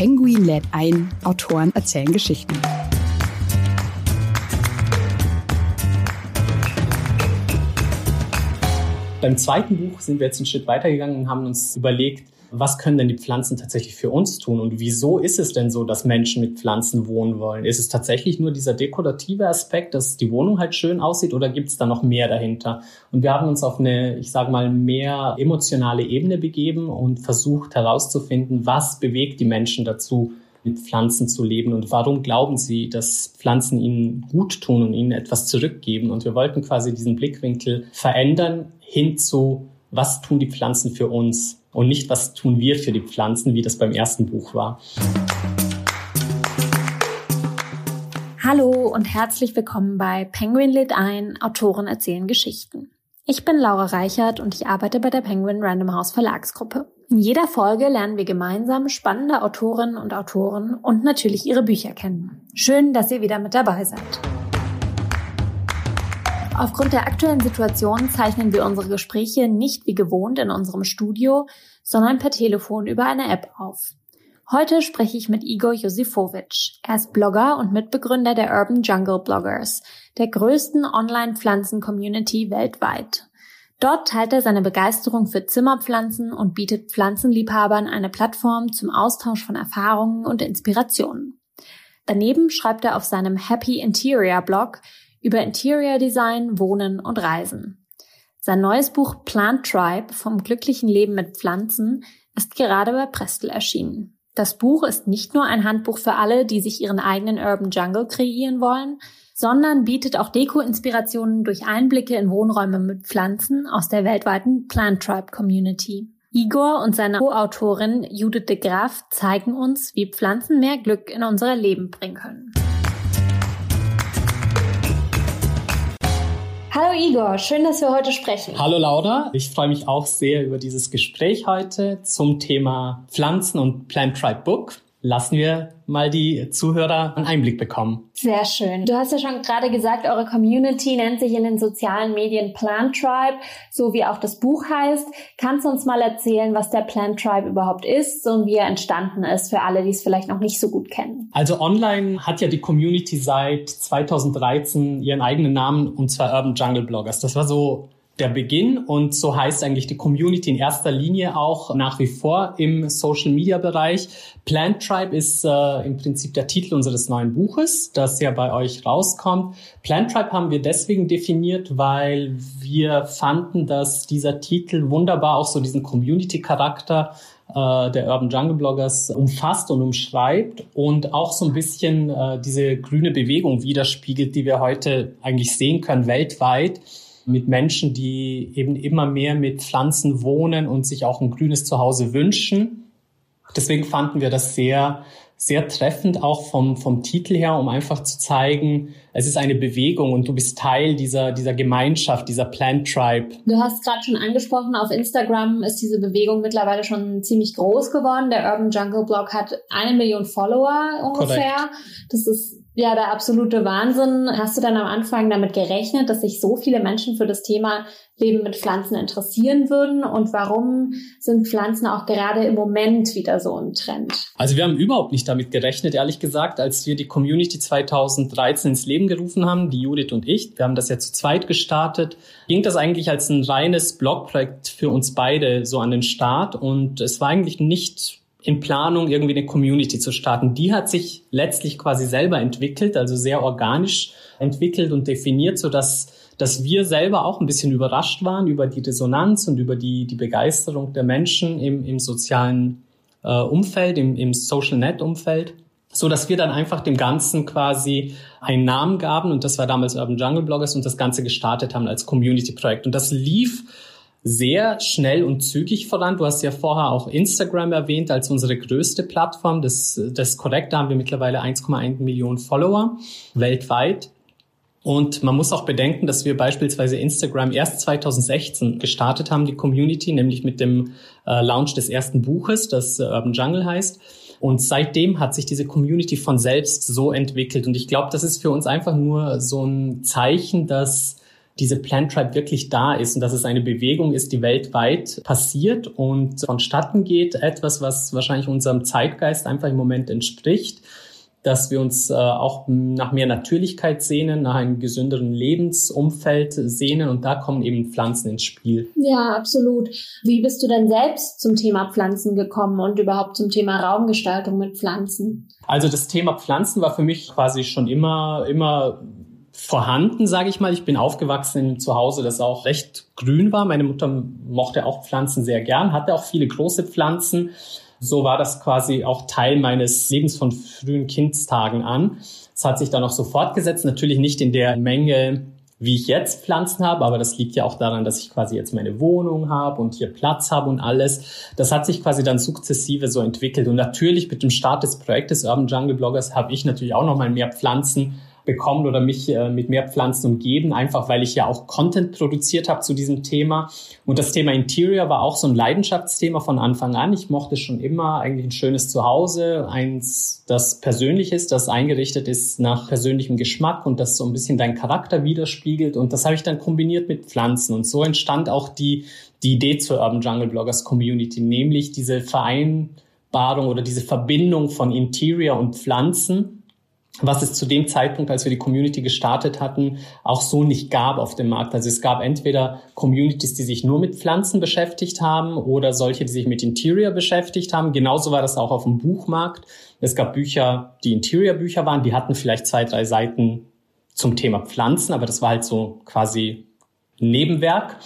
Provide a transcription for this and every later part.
Penguin lädt ein, Autoren erzählen Geschichten. Beim zweiten Buch sind wir jetzt einen Schritt weitergegangen und haben uns überlegt, was können denn die Pflanzen tatsächlich für uns tun und wieso ist es denn so, dass Menschen mit Pflanzen wohnen wollen? Ist es tatsächlich nur dieser dekorative Aspekt, dass die Wohnung halt schön aussieht oder gibt es da noch mehr dahinter? Und wir haben uns auf eine, ich sage mal, mehr emotionale Ebene begeben und versucht herauszufinden, was bewegt die Menschen dazu, mit Pflanzen zu leben und warum glauben sie, dass Pflanzen ihnen gut tun und ihnen etwas zurückgeben. Und wir wollten quasi diesen Blickwinkel verändern hin zu, was tun die Pflanzen für uns? Und nicht, was tun wir für die Pflanzen, wie das beim ersten Buch war. Hallo und herzlich willkommen bei Penguin lädt ein, Autoren erzählen Geschichten. Ich bin Laura Reichert und ich arbeite bei der Penguin Random House Verlagsgruppe. In jeder Folge lernen wir gemeinsam spannende Autorinnen und Autoren und natürlich ihre Bücher kennen. Schön, dass ihr wieder mit dabei seid. Aufgrund der aktuellen Situation zeichnen wir unsere Gespräche nicht wie gewohnt in unserem Studio, sondern per Telefon über eine App auf. Heute spreche ich mit Igor Josifowitsch. Er ist Blogger und Mitbegründer der Urban Jungle Bloggers, der größten Online-Pflanzen-Community weltweit. Dort teilt er seine Begeisterung für Zimmerpflanzen und bietet Pflanzenliebhabern eine Plattform zum Austausch von Erfahrungen und Inspirationen. Daneben schreibt er auf seinem Happy Interior Blog über Interior Design, Wohnen und Reisen. Sein neues Buch Plant Tribe vom glücklichen Leben mit Pflanzen ist gerade bei Prestel erschienen. Das Buch ist nicht nur ein Handbuch für alle, die sich ihren eigenen Urban Jungle kreieren wollen, sondern bietet auch Deko-Inspirationen durch Einblicke in Wohnräume mit Pflanzen aus der weltweiten Plant Tribe Community. Igor und seine Co-Autorin Judith de Graaf zeigen uns, wie Pflanzen mehr Glück in unser Leben bringen können. Hallo Igor, schön, dass wir heute sprechen. Hallo Laura, ich freue mich auch sehr über dieses Gespräch heute zum Thema Pflanzen und Plant Tribe Book lassen wir mal die Zuhörer einen Einblick bekommen. Sehr schön. Du hast ja schon gerade gesagt, eure Community nennt sich in den sozialen Medien Plant Tribe, so wie auch das Buch heißt. Kannst du uns mal erzählen, was der Plant Tribe überhaupt ist und wie er entstanden ist für alle, die es vielleicht noch nicht so gut kennen? Also online hat ja die Community seit 2013 ihren eigenen Namen und zwar Urban Jungle Bloggers. Das war so der Beginn und so heißt eigentlich die Community in erster Linie auch nach wie vor im Social Media Bereich. Plant Tribe ist äh, im Prinzip der Titel unseres neuen Buches, das ja bei euch rauskommt. Plant Tribe haben wir deswegen definiert, weil wir fanden, dass dieser Titel wunderbar auch so diesen Community Charakter äh, der Urban Jungle Bloggers umfasst und umschreibt und auch so ein bisschen äh, diese grüne Bewegung widerspiegelt, die wir heute eigentlich sehen können weltweit mit Menschen, die eben immer mehr mit Pflanzen wohnen und sich auch ein grünes Zuhause wünschen. Deswegen fanden wir das sehr, sehr treffend, auch vom, vom Titel her, um einfach zu zeigen, es ist eine Bewegung und du bist Teil dieser, dieser Gemeinschaft, dieser Plant Tribe. Du hast gerade schon angesprochen, auf Instagram ist diese Bewegung mittlerweile schon ziemlich groß geworden. Der Urban Jungle Blog hat eine Million Follower ungefähr. Correct. Das ist ja, der absolute Wahnsinn. Hast du dann am Anfang damit gerechnet, dass sich so viele Menschen für das Thema Leben mit Pflanzen interessieren würden? Und warum sind Pflanzen auch gerade im Moment wieder so ein Trend? Also wir haben überhaupt nicht damit gerechnet, ehrlich gesagt, als wir die Community 2013 ins Leben gerufen haben, die Judith und ich. Wir haben das ja zu zweit gestartet. Ging das eigentlich als ein reines Blogprojekt für uns beide so an den Start. Und es war eigentlich nicht in Planung, irgendwie eine Community zu starten. Die hat sich letztlich quasi selber entwickelt, also sehr organisch entwickelt und definiert, so dass dass wir selber auch ein bisschen überrascht waren über die Resonanz und über die, die Begeisterung der Menschen im, im sozialen äh, Umfeld, im, im Social Net Umfeld, so dass wir dann einfach dem Ganzen quasi einen Namen gaben und das war damals Urban Jungle Bloggers und das Ganze gestartet haben als Community Projekt und das lief sehr schnell und zügig voran. Du hast ja vorher auch Instagram erwähnt als unsere größte Plattform. Das, das ist korrekt, da haben wir mittlerweile 1,1 Millionen Follower weltweit. Und man muss auch bedenken, dass wir beispielsweise Instagram erst 2016 gestartet haben, die Community, nämlich mit dem äh, Launch des ersten Buches, das äh, Urban Jungle heißt. Und seitdem hat sich diese Community von selbst so entwickelt. Und ich glaube, das ist für uns einfach nur so ein Zeichen, dass diese Plant Tribe wirklich da ist und dass es eine Bewegung ist, die weltweit passiert und vonstatten geht. Etwas, was wahrscheinlich unserem Zeitgeist einfach im Moment entspricht dass wir uns äh, auch nach mehr Natürlichkeit sehnen, nach einem gesünderen Lebensumfeld sehnen und da kommen eben Pflanzen ins Spiel. Ja, absolut. Wie bist du denn selbst zum Thema Pflanzen gekommen und überhaupt zum Thema Raumgestaltung mit Pflanzen? Also das Thema Pflanzen war für mich quasi schon immer immer vorhanden, sage ich mal. Ich bin aufgewachsen zu Hause, das auch recht grün war. Meine Mutter mochte auch Pflanzen sehr gern, hatte auch viele große Pflanzen so war das quasi auch Teil meines Lebens von frühen Kindstagen an. Es hat sich dann auch so fortgesetzt, natürlich nicht in der Menge, wie ich jetzt Pflanzen habe, aber das liegt ja auch daran, dass ich quasi jetzt meine Wohnung habe und hier Platz habe und alles. Das hat sich quasi dann sukzessive so entwickelt und natürlich mit dem Start des Projektes Urban Jungle Bloggers habe ich natürlich auch noch mal mehr Pflanzen bekommen oder mich äh, mit mehr Pflanzen umgeben, einfach weil ich ja auch Content produziert habe zu diesem Thema. Und das Thema Interior war auch so ein Leidenschaftsthema von Anfang an. Ich mochte schon immer eigentlich ein schönes Zuhause, eins, das persönlich ist, das eingerichtet ist nach persönlichem Geschmack und das so ein bisschen deinen Charakter widerspiegelt. Und das habe ich dann kombiniert mit Pflanzen. Und so entstand auch die, die Idee zur Urban Jungle Bloggers Community, nämlich diese Vereinbarung oder diese Verbindung von Interior und Pflanzen was es zu dem Zeitpunkt, als wir die Community gestartet hatten, auch so nicht gab auf dem Markt. Also es gab entweder Communities, die sich nur mit Pflanzen beschäftigt haben oder solche, die sich mit Interior beschäftigt haben. Genauso war das auch auf dem Buchmarkt. Es gab Bücher, die Interior-Bücher waren, die hatten vielleicht zwei, drei Seiten zum Thema Pflanzen, aber das war halt so quasi Nebenwerk.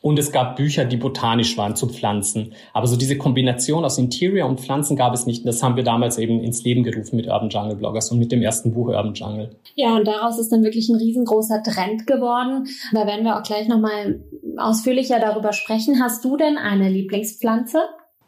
Und es gab Bücher, die botanisch waren zu Pflanzen. Aber so diese Kombination aus Interior und Pflanzen gab es nicht. Und das haben wir damals eben ins Leben gerufen mit Urban Jungle Bloggers und mit dem ersten Buch Urban Jungle. Ja, und daraus ist dann wirklich ein riesengroßer Trend geworden. Da werden wir auch gleich nochmal ausführlicher darüber sprechen. Hast du denn eine Lieblingspflanze?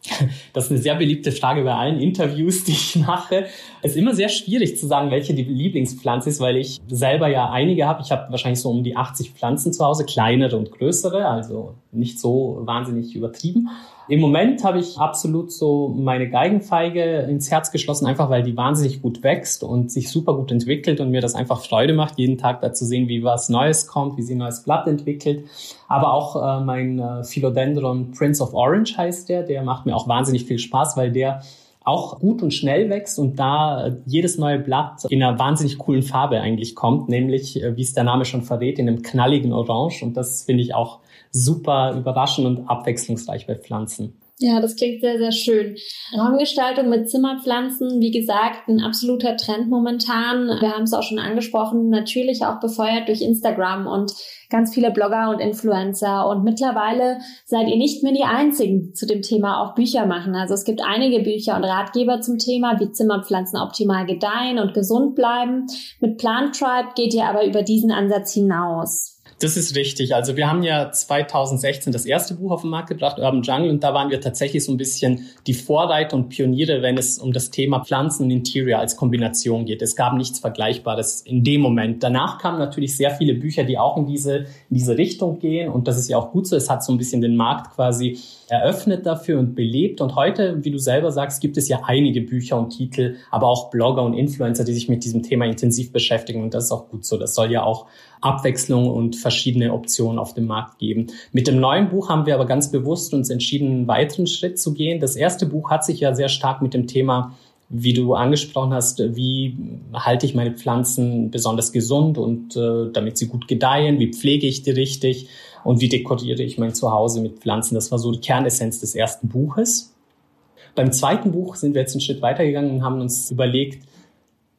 Das ist eine sehr beliebte Frage bei allen Interviews, die ich mache. Es ist immer sehr schwierig zu sagen, welche die Lieblingspflanze ist, weil ich selber ja einige habe. Ich habe wahrscheinlich so um die 80 Pflanzen zu Hause, kleinere und größere, also nicht so wahnsinnig übertrieben. Im Moment habe ich absolut so meine Geigenfeige ins Herz geschlossen, einfach weil die wahnsinnig gut wächst und sich super gut entwickelt und mir das einfach Freude macht, jeden Tag da zu sehen, wie was Neues kommt, wie sie ein neues Blatt entwickelt. Aber auch äh, mein äh, Philodendron Prince of Orange heißt der, der macht mir auch wahnsinnig viel Spaß, weil der auch gut und schnell wächst und da äh, jedes neue Blatt in einer wahnsinnig coolen Farbe eigentlich kommt, nämlich, äh, wie es der Name schon verrät, in einem knalligen Orange. Und das finde ich auch super überraschend und abwechslungsreich bei Pflanzen. Ja, das klingt sehr, sehr schön. Raumgestaltung mit Zimmerpflanzen, wie gesagt, ein absoluter Trend momentan. Wir haben es auch schon angesprochen, natürlich auch befeuert durch Instagram und ganz viele Blogger und Influencer. Und mittlerweile seid ihr nicht mehr die Einzigen, zu dem Thema auch Bücher machen. Also es gibt einige Bücher und Ratgeber zum Thema, wie Zimmerpflanzen optimal gedeihen und gesund bleiben. Mit Plant Tribe geht ihr aber über diesen Ansatz hinaus. Das ist richtig. Also wir haben ja 2016 das erste Buch auf den Markt gebracht, Urban Jungle, und da waren wir tatsächlich so ein bisschen die Vorreiter und Pioniere, wenn es um das Thema Pflanzen und Interior als Kombination geht. Es gab nichts Vergleichbares in dem Moment. Danach kamen natürlich sehr viele Bücher, die auch in diese, in diese Richtung gehen, und das ist ja auch gut so. Es hat so ein bisschen den Markt quasi eröffnet dafür und belebt. Und heute, wie du selber sagst, gibt es ja einige Bücher und Titel, aber auch Blogger und Influencer, die sich mit diesem Thema intensiv beschäftigen. Und das ist auch gut so. Das soll ja auch Abwechslung und verschiedene Optionen auf dem Markt geben. Mit dem neuen Buch haben wir aber ganz bewusst uns entschieden, einen weiteren Schritt zu gehen. Das erste Buch hat sich ja sehr stark mit dem Thema wie du angesprochen hast, wie halte ich meine Pflanzen besonders gesund und äh, damit sie gut gedeihen, wie pflege ich die richtig und wie dekoriere ich mein Zuhause mit Pflanzen. Das war so die Kernessenz des ersten Buches. Beim zweiten Buch sind wir jetzt einen Schritt weitergegangen und haben uns überlegt,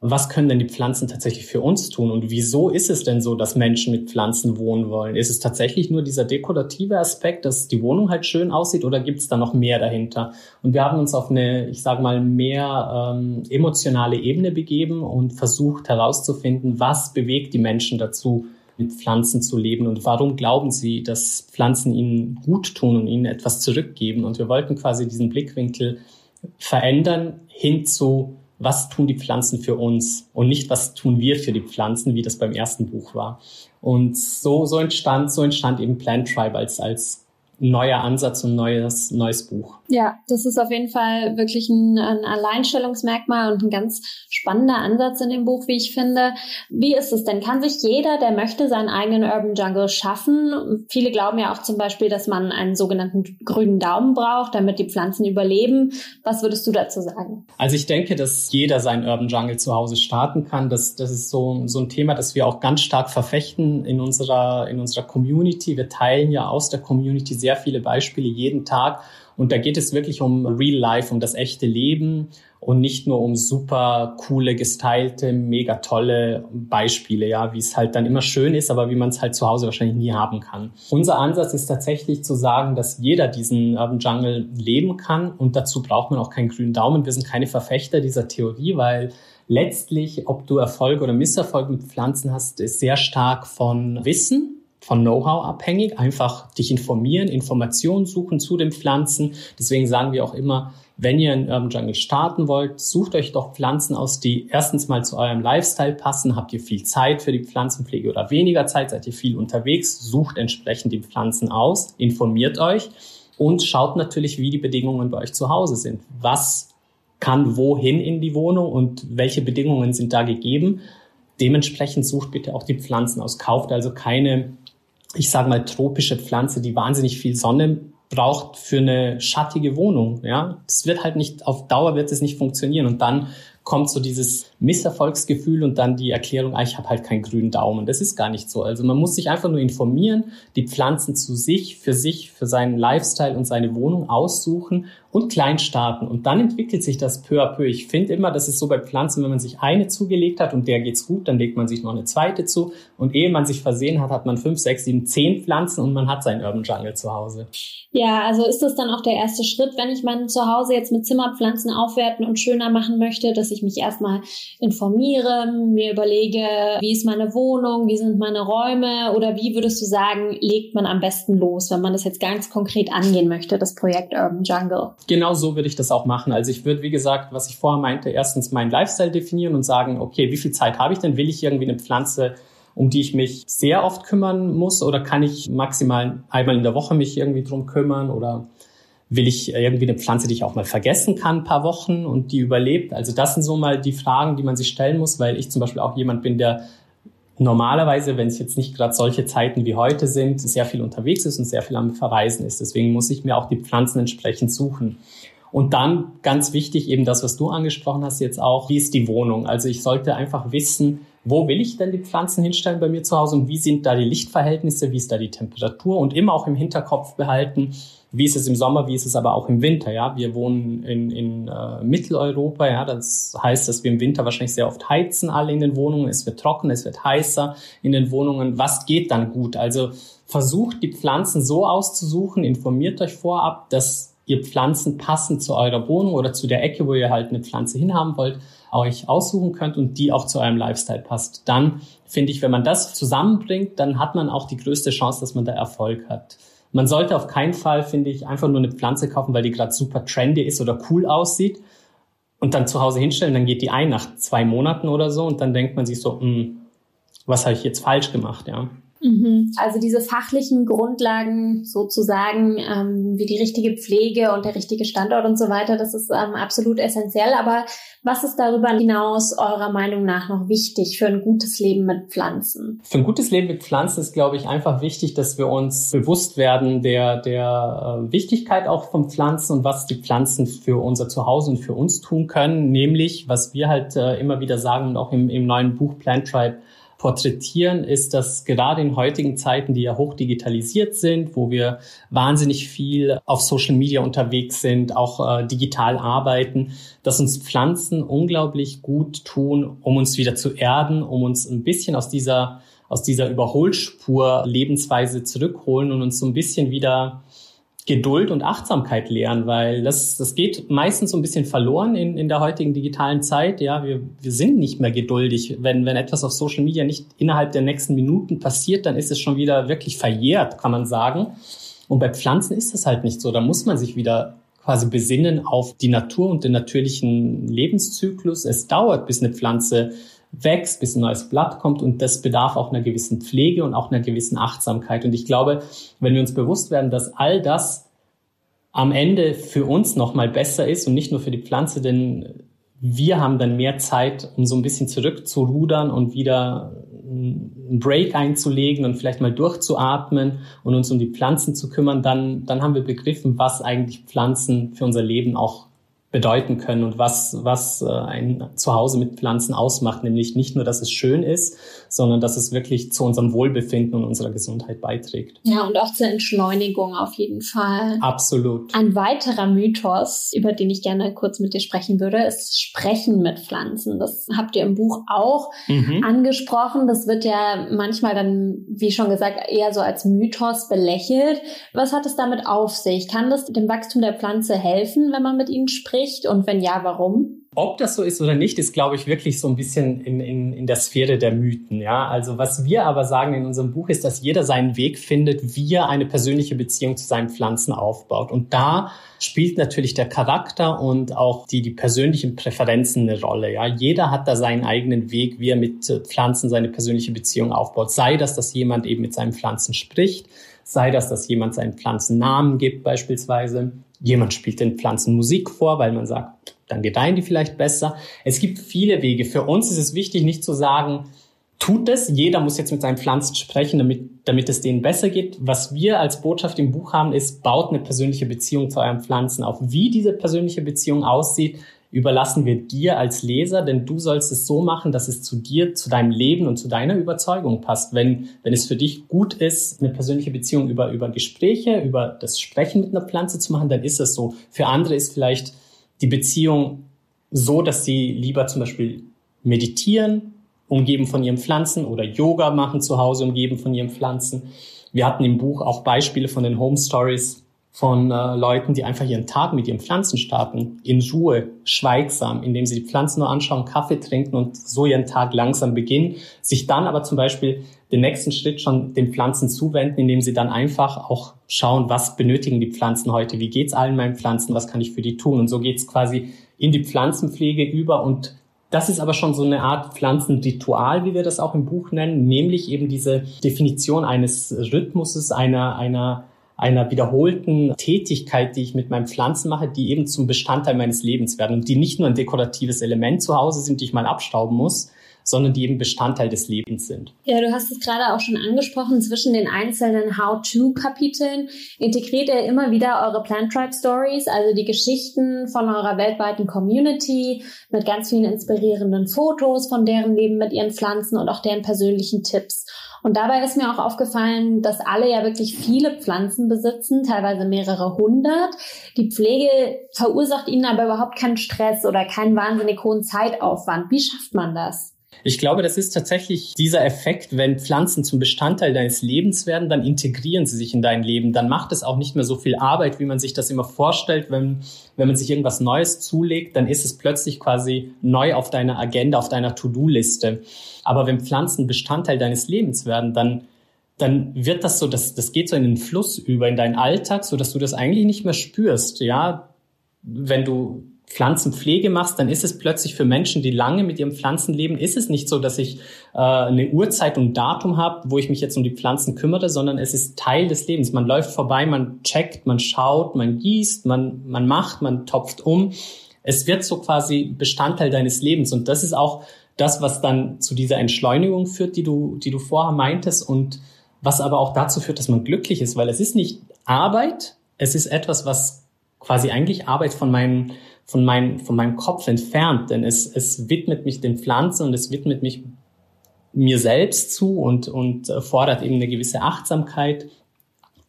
was können denn die Pflanzen tatsächlich für uns tun und wieso ist es denn so, dass Menschen mit Pflanzen wohnen wollen? Ist es tatsächlich nur dieser dekorative Aspekt, dass die Wohnung halt schön aussieht oder gibt es da noch mehr dahinter? Und wir haben uns auf eine, ich sage mal, mehr ähm, emotionale Ebene begeben und versucht herauszufinden, was bewegt die Menschen dazu, mit Pflanzen zu leben und warum glauben sie, dass Pflanzen ihnen gut tun und ihnen etwas zurückgeben. Und wir wollten quasi diesen Blickwinkel verändern hin zu, was tun die Pflanzen für uns und nicht, was tun wir für die Pflanzen, wie das beim ersten Buch war. Und so, so entstand, so entstand eben Plant Tribe als, als neuer Ansatz und neues, neues Buch. Ja, das ist auf jeden Fall wirklich ein, ein Alleinstellungsmerkmal und ein ganz spannender Ansatz in dem Buch, wie ich finde. Wie ist es denn? Kann sich jeder, der möchte, seinen eigenen Urban Jungle schaffen? Viele glauben ja auch zum Beispiel, dass man einen sogenannten grünen Daumen braucht, damit die Pflanzen überleben. Was würdest du dazu sagen? Also ich denke, dass jeder seinen Urban Jungle zu Hause starten kann. Das, das ist so, so ein Thema, das wir auch ganz stark verfechten in unserer, in unserer Community. Wir teilen ja aus der Community sehr viele Beispiele jeden Tag. Und da geht es wirklich um Real Life, um das echte Leben und nicht nur um super coole, gestylte, mega tolle Beispiele, ja, wie es halt dann immer schön ist, aber wie man es halt zu Hause wahrscheinlich nie haben kann. Unser Ansatz ist tatsächlich zu sagen, dass jeder diesen Urban Jungle leben kann und dazu braucht man auch keinen grünen Daumen. Wir sind keine Verfechter dieser Theorie, weil letztlich, ob du Erfolg oder Misserfolg mit Pflanzen hast, ist sehr stark von Wissen von Know-how abhängig. Einfach dich informieren, Informationen suchen zu den Pflanzen. Deswegen sagen wir auch immer, wenn ihr in Urban Jungle starten wollt, sucht euch doch Pflanzen aus, die erstens mal zu eurem Lifestyle passen. Habt ihr viel Zeit für die Pflanzenpflege oder weniger Zeit? Seid ihr viel unterwegs? Sucht entsprechend die Pflanzen aus, informiert euch und schaut natürlich, wie die Bedingungen bei euch zu Hause sind. Was kann wohin in die Wohnung und welche Bedingungen sind da gegeben? Dementsprechend sucht bitte auch die Pflanzen aus. Kauft also keine ich sage mal, tropische Pflanze, die wahnsinnig viel Sonne braucht für eine schattige Wohnung. Ja, das wird halt nicht auf Dauer wird es nicht funktionieren. Und dann kommt so dieses Misserfolgsgefühl und dann die Erklärung, ah, ich habe halt keinen grünen Daumen. Das ist gar nicht so. Also man muss sich einfach nur informieren, die Pflanzen zu sich, für sich, für seinen Lifestyle und seine Wohnung aussuchen und klein starten. Und dann entwickelt sich das peu à peu. Ich finde immer, das ist so bei Pflanzen, wenn man sich eine zugelegt hat und der geht's gut, dann legt man sich noch eine zweite zu. Und ehe man sich versehen hat, hat man fünf, sechs, sieben, zehn Pflanzen und man hat seinen Urban Jungle zu Hause. Ja, also ist das dann auch der erste Schritt, wenn ich mein Zuhause jetzt mit Zimmerpflanzen aufwerten und schöner machen möchte, dass ich mich erstmal informiere, mir überlege, wie ist meine Wohnung, wie sind meine Räume oder wie würdest du sagen, legt man am besten los, wenn man das jetzt ganz konkret angehen möchte, das Projekt Urban Jungle? Genau so würde ich das auch machen. Also ich würde, wie gesagt, was ich vorher meinte, erstens meinen Lifestyle definieren und sagen, okay, wie viel Zeit habe ich denn? Will ich irgendwie eine Pflanze, um die ich mich sehr oft kümmern muss? Oder kann ich maximal einmal in der Woche mich irgendwie drum kümmern? Oder will ich irgendwie eine Pflanze, die ich auch mal vergessen kann, ein paar Wochen und die überlebt? Also das sind so mal die Fragen, die man sich stellen muss, weil ich zum Beispiel auch jemand bin, der normalerweise, wenn es jetzt nicht gerade solche Zeiten wie heute sind, sehr viel unterwegs ist und sehr viel am Verreisen ist. Deswegen muss ich mir auch die Pflanzen entsprechend suchen. Und dann ganz wichtig eben das, was du angesprochen hast jetzt auch, wie ist die Wohnung? Also ich sollte einfach wissen, wo will ich denn die Pflanzen hinstellen bei mir zu Hause und wie sind da die Lichtverhältnisse, wie ist da die Temperatur und immer auch im Hinterkopf behalten, wie ist es im Sommer, wie ist es aber auch im Winter. Ja, wir wohnen in, in äh, Mitteleuropa. Ja, das heißt, dass wir im Winter wahrscheinlich sehr oft heizen alle in den Wohnungen. Es wird trocken, es wird heißer in den Wohnungen. Was geht dann gut? Also versucht die Pflanzen so auszusuchen, informiert euch vorab, dass ihr Pflanzen passend zu eurer Wohnung oder zu der Ecke, wo ihr halt eine Pflanze hinhaben wollt, euch aussuchen könnt und die auch zu eurem Lifestyle passt. Dann finde ich, wenn man das zusammenbringt, dann hat man auch die größte Chance, dass man da Erfolg hat. Man sollte auf keinen Fall, finde ich, einfach nur eine Pflanze kaufen, weil die gerade super trendy ist oder cool aussieht und dann zu Hause hinstellen. Dann geht die ein nach zwei Monaten oder so und dann denkt man sich so, hm, was habe ich jetzt falsch gemacht, ja. Mhm. Also diese fachlichen Grundlagen sozusagen, ähm, wie die richtige Pflege und der richtige Standort und so weiter, das ist ähm, absolut essentiell. Aber was ist darüber hinaus eurer Meinung nach noch wichtig für ein gutes Leben mit Pflanzen? Für ein gutes Leben mit Pflanzen ist, glaube ich, einfach wichtig, dass wir uns bewusst werden der, der äh, Wichtigkeit auch von Pflanzen und was die Pflanzen für unser Zuhause und für uns tun können. Nämlich, was wir halt äh, immer wieder sagen und auch im, im neuen Buch Plant Tribe porträtieren, ist, dass gerade in heutigen Zeiten, die ja hoch digitalisiert sind, wo wir wahnsinnig viel auf Social Media unterwegs sind, auch äh, digital arbeiten, dass uns Pflanzen unglaublich gut tun, um uns wieder zu erden, um uns ein bisschen aus dieser aus dieser Überholspur Lebensweise zurückholen und uns so ein bisschen wieder Geduld und Achtsamkeit lernen, weil das, das geht meistens so ein bisschen verloren in, in der heutigen digitalen Zeit. Ja, wir, wir sind nicht mehr geduldig. Wenn, wenn etwas auf Social Media nicht innerhalb der nächsten Minuten passiert, dann ist es schon wieder wirklich verjährt, kann man sagen. Und bei Pflanzen ist das halt nicht so. Da muss man sich wieder quasi besinnen auf die Natur und den natürlichen Lebenszyklus. Es dauert, bis eine Pflanze wächst, bis ein neues Blatt kommt und das bedarf auch einer gewissen Pflege und auch einer gewissen Achtsamkeit. Und ich glaube, wenn wir uns bewusst werden, dass all das am Ende für uns nochmal besser ist und nicht nur für die Pflanze, denn wir haben dann mehr Zeit, um so ein bisschen zurückzurudern und wieder einen Break einzulegen und vielleicht mal durchzuatmen und uns um die Pflanzen zu kümmern, dann, dann haben wir begriffen, was eigentlich Pflanzen für unser Leben auch bedeuten können und was, was äh, ein Zuhause mit Pflanzen ausmacht, nämlich nicht nur, dass es schön ist, sondern dass es wirklich zu unserem Wohlbefinden und unserer Gesundheit beiträgt. Ja, und auch zur Entschleunigung auf jeden Fall. Absolut. Ein weiterer Mythos, über den ich gerne kurz mit dir sprechen würde, ist Sprechen mit Pflanzen. Das habt ihr im Buch auch mhm. angesprochen. Das wird ja manchmal dann, wie schon gesagt, eher so als Mythos belächelt. Was hat es damit auf sich? Kann das dem Wachstum der Pflanze helfen, wenn man mit ihnen spricht? spricht und wenn ja, warum? Ob das so ist oder nicht, ist, glaube ich, wirklich so ein bisschen in, in, in der Sphäre der Mythen. Ja, also was wir aber sagen in unserem Buch ist, dass jeder seinen Weg findet, wie er eine persönliche Beziehung zu seinen Pflanzen aufbaut. Und da spielt natürlich der Charakter und auch die, die persönlichen Präferenzen eine Rolle. Ja, jeder hat da seinen eigenen Weg, wie er mit Pflanzen seine persönliche Beziehung aufbaut. Sei das, dass jemand eben mit seinen Pflanzen spricht, sei das, dass jemand seinen Pflanzen Namen gibt beispielsweise Jemand spielt den Pflanzen Musik vor, weil man sagt, dann gedeihen die vielleicht besser. Es gibt viele Wege. Für uns ist es wichtig, nicht zu sagen, tut es. Jeder muss jetzt mit seinen Pflanzen sprechen, damit, damit es denen besser geht. Was wir als Botschaft im Buch haben, ist, baut eine persönliche Beziehung zu euren Pflanzen auf. Wie diese persönliche Beziehung aussieht, überlassen wir dir als Leser, denn du sollst es so machen, dass es zu dir, zu deinem Leben und zu deiner Überzeugung passt. Wenn, wenn es für dich gut ist, eine persönliche Beziehung über, über Gespräche, über das Sprechen mit einer Pflanze zu machen, dann ist es so. Für andere ist vielleicht die Beziehung so, dass sie lieber zum Beispiel meditieren, umgeben von ihren Pflanzen oder Yoga machen zu Hause, umgeben von ihren Pflanzen. Wir hatten im Buch auch Beispiele von den Home Stories, von äh, Leuten, die einfach ihren Tag mit ihren Pflanzen starten, in Ruhe, schweigsam, indem sie die Pflanzen nur anschauen, Kaffee trinken und so ihren Tag langsam beginnen, sich dann aber zum Beispiel den nächsten Schritt schon den Pflanzen zuwenden, indem sie dann einfach auch schauen, was benötigen die Pflanzen heute, wie geht's allen meinen Pflanzen, was kann ich für die tun? Und so geht's quasi in die Pflanzenpflege über und das ist aber schon so eine Art Pflanzenritual, wie wir das auch im Buch nennen, nämlich eben diese Definition eines Rhythmuses, einer, einer einer wiederholten Tätigkeit, die ich mit meinen Pflanzen mache, die eben zum Bestandteil meines Lebens werden und die nicht nur ein dekoratives Element zu Hause sind, die ich mal abstauben muss, sondern die eben Bestandteil des Lebens sind. Ja, du hast es gerade auch schon angesprochen, zwischen den einzelnen How-To-Kapiteln integriert ihr immer wieder eure Plant Tribe Stories, also die Geschichten von eurer weltweiten Community mit ganz vielen inspirierenden Fotos von deren Leben mit ihren Pflanzen und auch deren persönlichen Tipps. Und dabei ist mir auch aufgefallen, dass alle ja wirklich viele Pflanzen besitzen, teilweise mehrere hundert. Die Pflege verursacht ihnen aber überhaupt keinen Stress oder keinen wahnsinnig hohen Zeitaufwand. Wie schafft man das? Ich glaube, das ist tatsächlich dieser Effekt, wenn Pflanzen zum Bestandteil deines Lebens werden, dann integrieren sie sich in dein Leben. Dann macht es auch nicht mehr so viel Arbeit, wie man sich das immer vorstellt. Wenn, wenn man sich irgendwas Neues zulegt, dann ist es plötzlich quasi neu auf deiner Agenda, auf deiner To-Do-Liste. Aber wenn Pflanzen Bestandteil deines Lebens werden, dann dann wird das so, das, das geht so in den Fluss über in deinen Alltag, so dass du das eigentlich nicht mehr spürst. Ja, wenn du Pflanzenpflege machst, dann ist es plötzlich für Menschen, die lange mit ihren Pflanzen leben, ist es nicht so, dass ich äh, eine Uhrzeit und Datum habe, wo ich mich jetzt um die Pflanzen kümmere, sondern es ist Teil des Lebens. Man läuft vorbei, man checkt, man schaut, man gießt, man, man macht, man topft um. Es wird so quasi Bestandteil deines Lebens und das ist auch das, was dann zu dieser Entschleunigung führt, die du, die du vorher meintest und was aber auch dazu führt, dass man glücklich ist, weil es ist nicht Arbeit, es ist etwas, was quasi eigentlich Arbeit von meinen von, mein, von meinem Kopf entfernt, denn es, es widmet mich den Pflanzen und es widmet mich mir selbst zu und, und äh, fordert eben eine gewisse Achtsamkeit.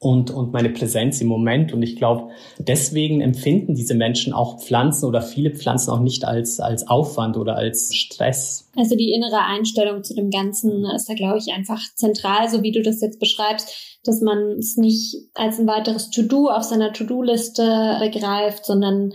und, und meine Präsenz im Moment. Und ich glaube, deswegen empfinden diese Menschen auch Pflanzen oder viele Pflanzen auch nicht als, als Aufwand oder als Stress. Also die innere Einstellung zu dem Ganzen ist da, glaube ich, einfach zentral, so wie du das jetzt beschreibst, dass man es nicht als ein weiteres To-Do auf seiner To-Do-Liste begreift, sondern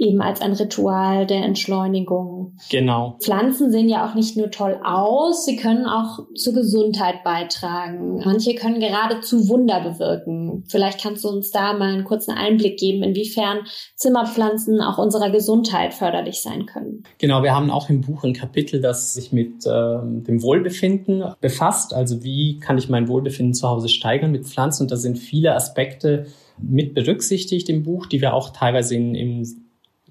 eben als ein Ritual der Entschleunigung. Genau. Pflanzen sehen ja auch nicht nur toll aus, sie können auch zur Gesundheit beitragen. Manche können geradezu Wunder bewirken. Vielleicht kannst du uns da mal einen kurzen Einblick geben, inwiefern Zimmerpflanzen auch unserer Gesundheit förderlich sein können. Genau, wir haben auch im Buch ein Kapitel, das sich mit äh, dem Wohlbefinden befasst. Also wie kann ich mein Wohlbefinden zu Hause steigern mit Pflanzen? Und da sind viele Aspekte mit berücksichtigt im Buch, die wir auch teilweise in, im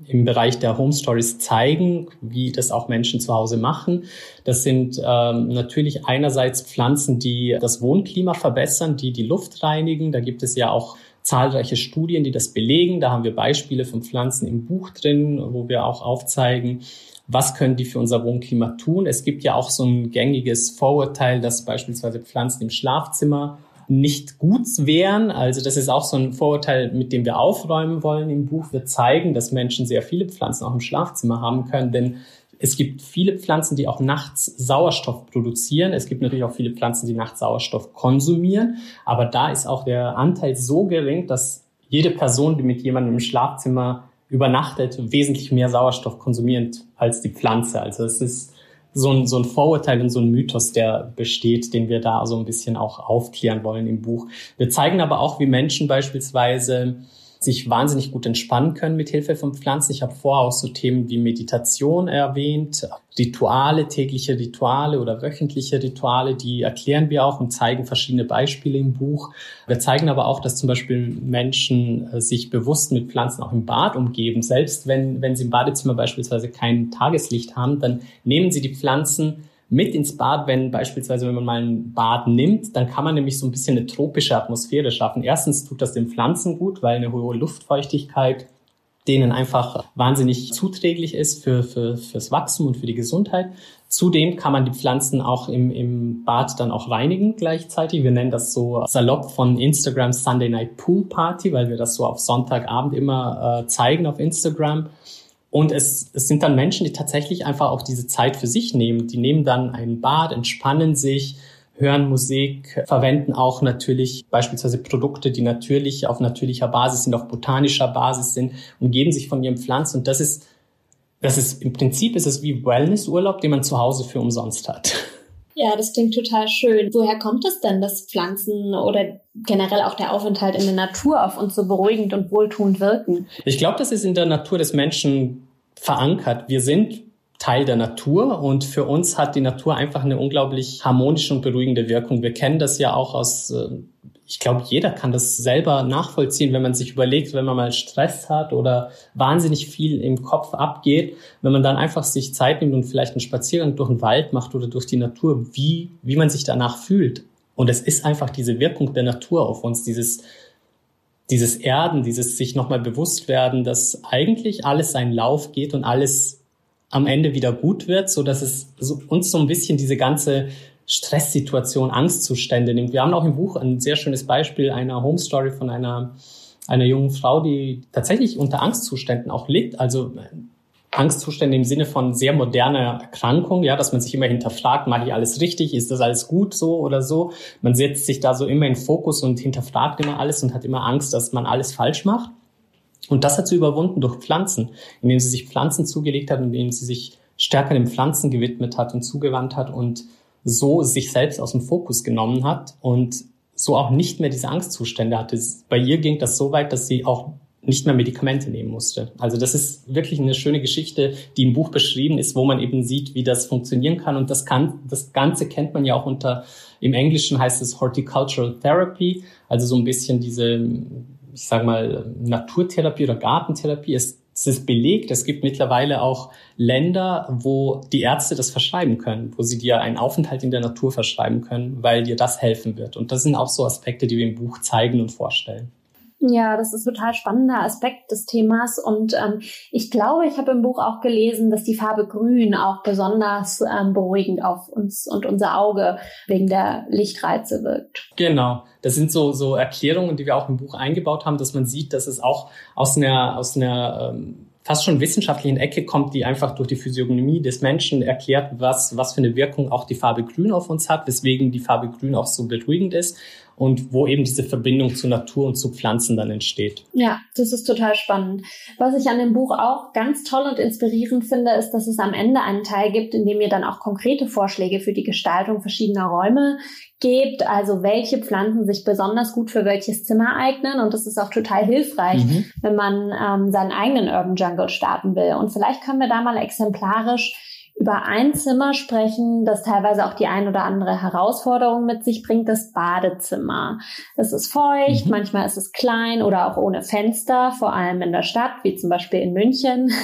im Bereich der Home Stories zeigen, wie das auch Menschen zu Hause machen. Das sind ähm, natürlich einerseits Pflanzen, die das Wohnklima verbessern, die die Luft reinigen. Da gibt es ja auch zahlreiche Studien, die das belegen. Da haben wir Beispiele von Pflanzen im Buch drin, wo wir auch aufzeigen, was können die für unser Wohnklima tun. Es gibt ja auch so ein gängiges Vorurteil, dass beispielsweise Pflanzen im Schlafzimmer nicht gut wären. Also das ist auch so ein Vorurteil, mit dem wir aufräumen wollen im Buch. Wir zeigen, dass Menschen sehr viele Pflanzen auch im Schlafzimmer haben können, denn es gibt viele Pflanzen, die auch nachts Sauerstoff produzieren. Es gibt natürlich auch viele Pflanzen, die nachts Sauerstoff konsumieren. Aber da ist auch der Anteil so gering, dass jede Person, die mit jemandem im Schlafzimmer übernachtet, wesentlich mehr Sauerstoff konsumiert als die Pflanze. Also es ist so ein, so ein Vorurteil und so ein Mythos, der besteht, den wir da so ein bisschen auch aufklären wollen im Buch. Wir zeigen aber auch, wie Menschen beispielsweise sich wahnsinnig gut entspannen können mit Hilfe von Pflanzen. Ich habe vorher auch so Themen wie Meditation erwähnt, Rituale, tägliche Rituale oder wöchentliche Rituale, die erklären wir auch und zeigen verschiedene Beispiele im Buch. Wir zeigen aber auch, dass zum Beispiel Menschen äh, sich bewusst mit Pflanzen auch im Bad umgeben. Selbst wenn, wenn sie im Badezimmer beispielsweise kein Tageslicht haben, dann nehmen sie die Pflanzen mit ins Bad, wenn beispielsweise, wenn man mal ein Bad nimmt, dann kann man nämlich so ein bisschen eine tropische Atmosphäre schaffen. Erstens tut das den Pflanzen gut, weil eine hohe Luftfeuchtigkeit denen einfach wahnsinnig zuträglich ist für, für, fürs Wachstum und für die Gesundheit. Zudem kann man die Pflanzen auch im, im Bad dann auch reinigen gleichzeitig. Wir nennen das so salopp von Instagram Sunday Night Pool Party, weil wir das so auf Sonntagabend immer äh, zeigen auf Instagram. Und es, es sind dann Menschen, die tatsächlich einfach auch diese Zeit für sich nehmen. Die nehmen dann ein Bad, entspannen sich, hören Musik, verwenden auch natürlich beispielsweise Produkte, die natürlich auf natürlicher Basis sind, auf botanischer Basis sind und geben sich von ihren Pflanzen. Und das ist, das ist im Prinzip ist es wie Wellnessurlaub, den man zu Hause für umsonst hat. Ja, das klingt total schön. Woher kommt es denn, dass Pflanzen oder generell auch der Aufenthalt in der Natur auf uns so beruhigend und wohltuend wirken? Ich glaube, das ist in der Natur des Menschen verankert. Wir sind Teil der Natur und für uns hat die Natur einfach eine unglaublich harmonische und beruhigende Wirkung. Wir kennen das ja auch aus, äh, ich glaube, jeder kann das selber nachvollziehen, wenn man sich überlegt, wenn man mal Stress hat oder wahnsinnig viel im Kopf abgeht, wenn man dann einfach sich Zeit nimmt und vielleicht einen Spaziergang durch den Wald macht oder durch die Natur, wie, wie man sich danach fühlt. Und es ist einfach diese Wirkung der Natur auf uns, dieses, dieses Erden, dieses sich nochmal bewusst werden, dass eigentlich alles seinen Lauf geht und alles am Ende wieder gut wird, so dass es uns so ein bisschen diese ganze Stresssituation, Angstzustände nimmt. Wir haben auch im Buch ein sehr schönes Beispiel einer Home Story von einer, einer jungen Frau, die tatsächlich unter Angstzuständen auch liegt. Also Angstzustände im Sinne von sehr moderner Erkrankung, ja, dass man sich immer hinterfragt, mache ich alles richtig, ist das alles gut so oder so. Man setzt sich da so immer in Fokus und hinterfragt immer alles und hat immer Angst, dass man alles falsch macht. Und das hat sie überwunden durch Pflanzen, indem sie sich Pflanzen zugelegt hat, indem sie sich stärker den Pflanzen gewidmet hat und zugewandt hat und so sich selbst aus dem Fokus genommen hat und so auch nicht mehr diese Angstzustände hatte. Bei ihr ging das so weit, dass sie auch nicht mehr Medikamente nehmen musste. Also das ist wirklich eine schöne Geschichte, die im Buch beschrieben ist, wo man eben sieht, wie das funktionieren kann. Und das kann, das Ganze kennt man ja auch unter, im Englischen heißt es Horticultural Therapy, also so ein bisschen diese ich sage mal, Naturtherapie oder Gartentherapie. Es, es ist belegt. Es gibt mittlerweile auch Länder, wo die Ärzte das verschreiben können, wo sie dir einen Aufenthalt in der Natur verschreiben können, weil dir das helfen wird. Und das sind auch so Aspekte, die wir im Buch zeigen und vorstellen. Ja, das ist ein total spannender Aspekt des Themas. Und ähm, ich glaube, ich habe im Buch auch gelesen, dass die Farbe Grün auch besonders ähm, beruhigend auf uns und unser Auge wegen der Lichtreize wirkt. Genau, das sind so so Erklärungen, die wir auch im Buch eingebaut haben, dass man sieht, dass es auch aus einer aus einer ähm, fast schon wissenschaftlichen Ecke kommt, die einfach durch die Physiognomie des Menschen erklärt, was, was für eine Wirkung auch die Farbe Grün auf uns hat, weswegen die Farbe Grün auch so beruhigend ist und wo eben diese Verbindung zu Natur und zu Pflanzen dann entsteht. Ja, das ist total spannend. Was ich an dem Buch auch ganz toll und inspirierend finde, ist, dass es am Ende einen Teil gibt, in dem ihr dann auch konkrete Vorschläge für die Gestaltung verschiedener Räume gebt, also welche Pflanzen sich besonders gut für welches Zimmer eignen. Und das ist auch total hilfreich, mhm. wenn man ähm, seinen eigenen Urban Jungle starten will. Und vielleicht können wir da mal exemplarisch über ein Zimmer sprechen, das teilweise auch die ein oder andere Herausforderung mit sich bringt, das Badezimmer. Es ist feucht, mhm. manchmal ist es klein oder auch ohne Fenster, vor allem in der Stadt, wie zum Beispiel in München.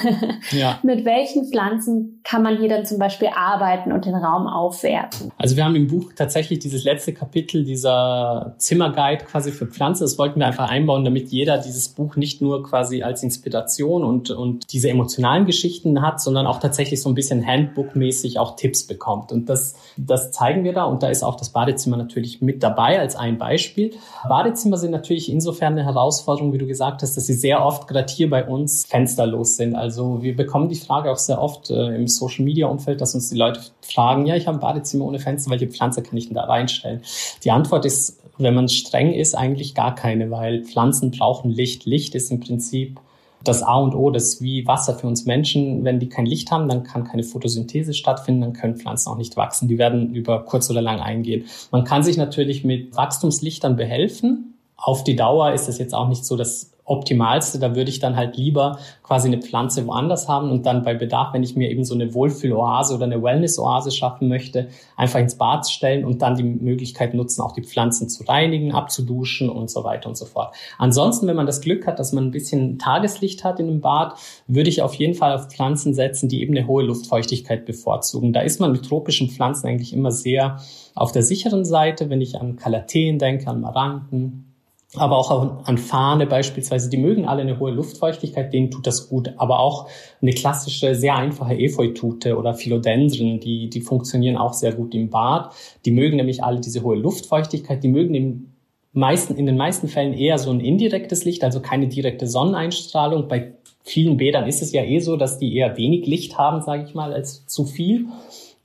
Ja. mit welchen Pflanzen kann man hier dann zum Beispiel arbeiten und den Raum aufwerten? Also wir haben im Buch tatsächlich dieses letzte Kapitel dieser Zimmerguide quasi für Pflanzen. Das wollten wir einfach einbauen, damit jeder dieses Buch nicht nur quasi als Inspiration und, und diese emotionalen Geschichten hat, sondern auch tatsächlich so ein bisschen Hand Handbook-mäßig auch Tipps bekommt. Und das, das zeigen wir da. Und da ist auch das Badezimmer natürlich mit dabei als ein Beispiel. Badezimmer sind natürlich insofern eine Herausforderung, wie du gesagt hast, dass sie sehr oft gerade hier bei uns fensterlos sind. Also wir bekommen die Frage auch sehr oft äh, im Social-Media-Umfeld, dass uns die Leute fragen, ja, ich habe ein Badezimmer ohne Fenster, welche Pflanze kann ich denn da reinstellen? Die Antwort ist, wenn man streng ist, eigentlich gar keine, weil Pflanzen brauchen Licht. Licht ist im Prinzip das A und O, das ist wie Wasser für uns Menschen. Wenn die kein Licht haben, dann kann keine Photosynthese stattfinden, dann können Pflanzen auch nicht wachsen. Die werden über kurz oder lang eingehen. Man kann sich natürlich mit Wachstumslichtern behelfen. Auf die Dauer ist es jetzt auch nicht so, dass Optimalste. Da würde ich dann halt lieber quasi eine Pflanze woanders haben und dann bei Bedarf, wenn ich mir eben so eine Wohlfühloase oder eine Wellness-Oase schaffen möchte, einfach ins Bad stellen und dann die Möglichkeit nutzen, auch die Pflanzen zu reinigen, abzuduschen und so weiter und so fort. Ansonsten, wenn man das Glück hat, dass man ein bisschen Tageslicht hat in dem Bad, würde ich auf jeden Fall auf Pflanzen setzen, die eben eine hohe Luftfeuchtigkeit bevorzugen. Da ist man mit tropischen Pflanzen eigentlich immer sehr auf der sicheren Seite, wenn ich an Kalateen denke, an Maranten, aber auch an Fahne beispielsweise, die mögen alle eine hohe Luftfeuchtigkeit, denen tut das gut. Aber auch eine klassische, sehr einfache Efeutute oder Philodendren, die, die funktionieren auch sehr gut im Bad. Die mögen nämlich alle diese hohe Luftfeuchtigkeit, die mögen im meisten, in den meisten Fällen eher so ein indirektes Licht, also keine direkte Sonneneinstrahlung. Bei vielen Bädern ist es ja eh so, dass die eher wenig Licht haben, sage ich mal, als zu viel.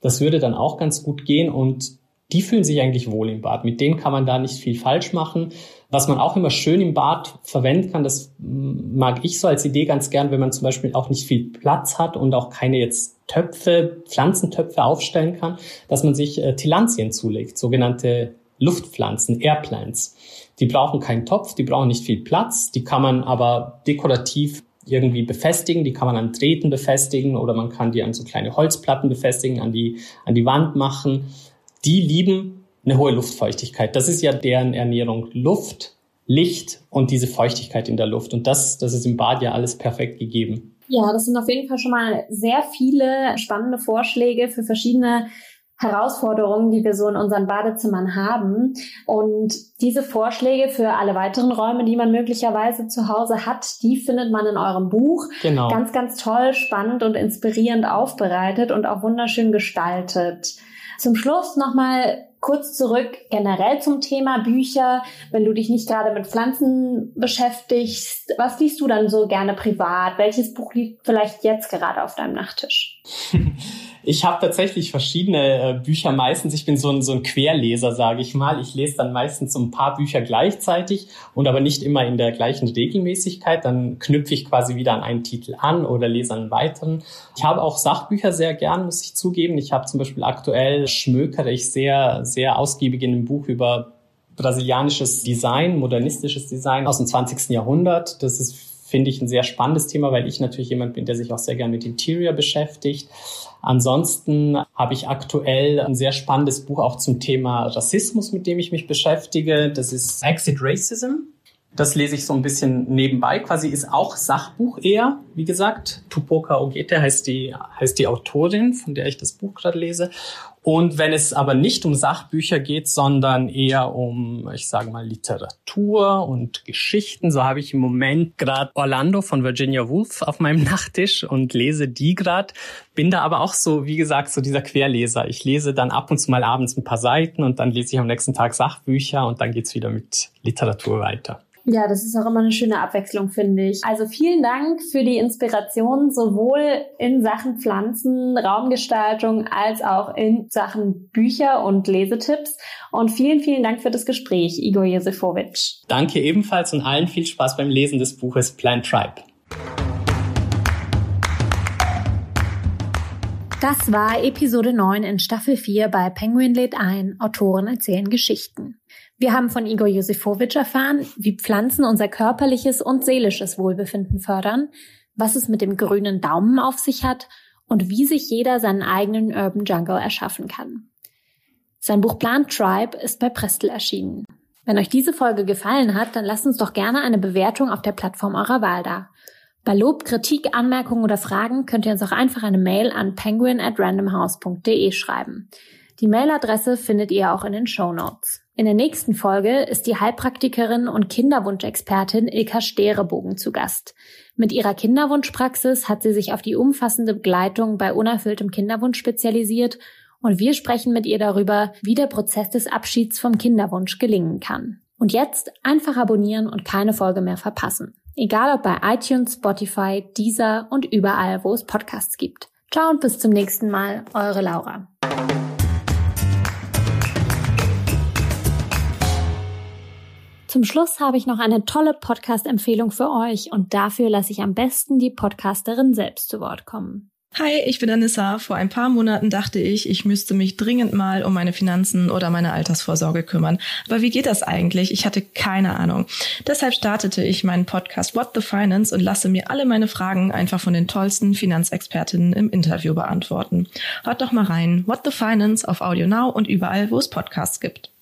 Das würde dann auch ganz gut gehen und die fühlen sich eigentlich wohl im Bad. Mit denen kann man da nicht viel falsch machen. Was man auch immer schön im Bad verwenden kann, das mag ich so als Idee ganz gern, wenn man zum Beispiel auch nicht viel Platz hat und auch keine jetzt Töpfe, Pflanzentöpfe aufstellen kann, dass man sich äh, Tillandien zulegt, sogenannte Luftpflanzen, Airplants. Die brauchen keinen Topf, die brauchen nicht viel Platz, die kann man aber dekorativ irgendwie befestigen, die kann man an Drähten befestigen oder man kann die an so kleine Holzplatten befestigen, an die, an die Wand machen. Die lieben eine hohe Luftfeuchtigkeit. Das ist ja deren Ernährung. Luft, Licht und diese Feuchtigkeit in der Luft. Und das, das ist im Bad ja alles perfekt gegeben. Ja, das sind auf jeden Fall schon mal sehr viele spannende Vorschläge für verschiedene Herausforderungen, die wir so in unseren Badezimmern haben. Und diese Vorschläge für alle weiteren Räume, die man möglicherweise zu Hause hat, die findet man in eurem Buch. Genau. Ganz, ganz toll, spannend und inspirierend aufbereitet und auch wunderschön gestaltet. Zum Schluss nochmal kurz zurück generell zum Thema Bücher. Wenn du dich nicht gerade mit Pflanzen beschäftigst, was liest du dann so gerne privat? Welches Buch liegt vielleicht jetzt gerade auf deinem Nachttisch? Ich habe tatsächlich verschiedene äh, Bücher meistens. Ich bin so ein, so ein Querleser, sage ich mal. Ich lese dann meistens so ein paar Bücher gleichzeitig und aber nicht immer in der gleichen Regelmäßigkeit. Dann knüpfe ich quasi wieder an einen Titel an oder lese einen weiteren. Ich habe auch Sachbücher sehr gern, muss ich zugeben. Ich habe zum Beispiel aktuell schmökere ich sehr, sehr ausgiebig in einem Buch über brasilianisches Design, modernistisches Design aus dem 20. Jahrhundert. Das ist finde ich ein sehr spannendes Thema, weil ich natürlich jemand bin, der sich auch sehr gern mit Interior beschäftigt. Ansonsten habe ich aktuell ein sehr spannendes Buch auch zum Thema Rassismus, mit dem ich mich beschäftige. Das ist Exit Racism. Das lese ich so ein bisschen nebenbei. Quasi ist auch Sachbuch eher, wie gesagt. Tupoka Ogete heißt die, heißt die Autorin, von der ich das Buch gerade lese. Und wenn es aber nicht um Sachbücher geht, sondern eher um, ich sage mal, Literatur und Geschichten, so habe ich im Moment gerade Orlando von Virginia Woolf auf meinem Nachttisch und lese die gerade. Bin da aber auch so, wie gesagt, so dieser Querleser. Ich lese dann ab und zu mal abends ein paar Seiten und dann lese ich am nächsten Tag Sachbücher und dann geht's wieder mit Literatur weiter. Ja, das ist auch immer eine schöne Abwechslung, finde ich. Also vielen Dank für die Inspiration, sowohl in Sachen Pflanzen, Raumgestaltung, als auch in Sachen Bücher und Lesetipps. Und vielen, vielen Dank für das Gespräch, Igor Josefowitsch. Danke ebenfalls und allen viel Spaß beim Lesen des Buches Plant Tribe. Das war Episode 9 in Staffel 4 bei Penguin lädt ein, Autoren erzählen Geschichten. Wir haben von Igor Josifowitsch erfahren, wie Pflanzen unser körperliches und seelisches Wohlbefinden fördern, was es mit dem grünen Daumen auf sich hat und wie sich jeder seinen eigenen Urban Jungle erschaffen kann. Sein Buch Plant Tribe ist bei Prestel erschienen. Wenn euch diese Folge gefallen hat, dann lasst uns doch gerne eine Bewertung auf der Plattform eurer Wahl da. Bei Lob, Kritik, Anmerkungen oder Fragen könnt ihr uns auch einfach eine Mail an penguin at randomhouse.de schreiben. Die Mailadresse findet ihr auch in den Show Notes. In der nächsten Folge ist die Heilpraktikerin und Kinderwunschexpertin Ilka Sterebogen zu Gast. Mit ihrer Kinderwunschpraxis hat sie sich auf die umfassende Begleitung bei unerfülltem Kinderwunsch spezialisiert und wir sprechen mit ihr darüber, wie der Prozess des Abschieds vom Kinderwunsch gelingen kann. Und jetzt einfach abonnieren und keine Folge mehr verpassen. Egal ob bei iTunes, Spotify, Deezer und überall, wo es Podcasts gibt. Ciao und bis zum nächsten Mal, eure Laura. Zum Schluss habe ich noch eine tolle Podcast-Empfehlung für euch und dafür lasse ich am besten die Podcasterin selbst zu Wort kommen. Hi, ich bin Anissa. Vor ein paar Monaten dachte ich, ich müsste mich dringend mal um meine Finanzen oder meine Altersvorsorge kümmern. Aber wie geht das eigentlich? Ich hatte keine Ahnung. Deshalb startete ich meinen Podcast What the Finance und lasse mir alle meine Fragen einfach von den tollsten Finanzexpertinnen im Interview beantworten. Hört doch mal rein. What the Finance auf Audio Now und überall, wo es Podcasts gibt.